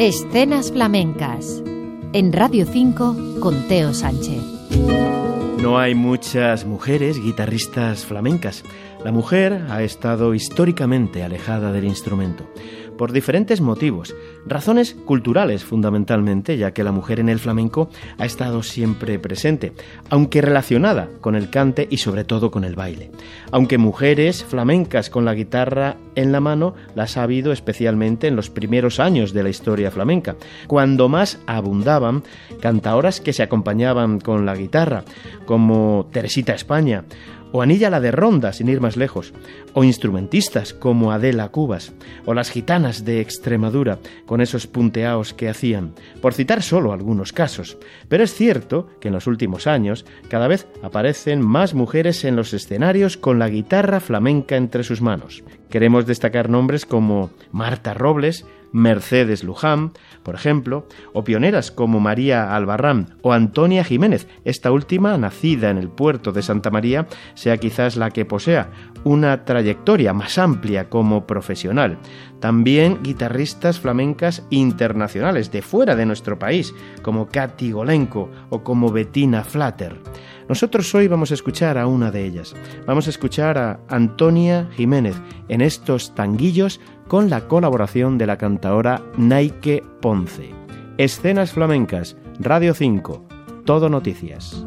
Escenas flamencas. En Radio 5 con Teo Sánchez. No hay muchas mujeres guitarristas flamencas. La mujer ha estado históricamente alejada del instrumento por diferentes motivos, razones culturales fundamentalmente, ya que la mujer en el flamenco ha estado siempre presente, aunque relacionada con el cante y sobre todo con el baile. Aunque mujeres flamencas con la guitarra en la mano las ha habido especialmente en los primeros años de la historia flamenca, cuando más abundaban cantaoras que se acompañaban con la guitarra, como Teresita España, o Anilla la de Ronda, sin ir más lejos, o instrumentistas como Adela Cubas, o las gitanas de Extremadura, con esos punteaos que hacían, por citar solo algunos casos. Pero es cierto que en los últimos años cada vez aparecen más mujeres en los escenarios con la guitarra flamenca entre sus manos. Queremos destacar nombres como Marta Robles, Mercedes Luján, por ejemplo, o pioneras como María Albarrán o Antonia Jiménez, esta última, nacida en el puerto de Santa María, sea quizás la que posea una trayectoria más amplia como profesional. También guitarristas flamencas internacionales de fuera de nuestro país, como Katy Golenko o como Bettina Flatter. Nosotros hoy vamos a escuchar a una de ellas. Vamos a escuchar a Antonia Jiménez en estos tanguillos con la colaboración de la cantadora Naike Ponce. Escenas flamencas, Radio 5, Todo Noticias.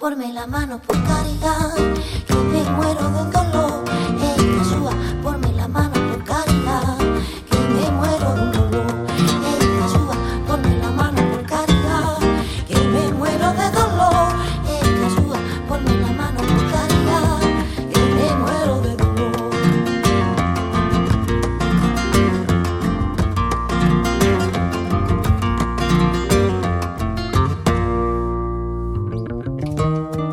Porme la mano por caridad, que me muero de dolor. Ponme la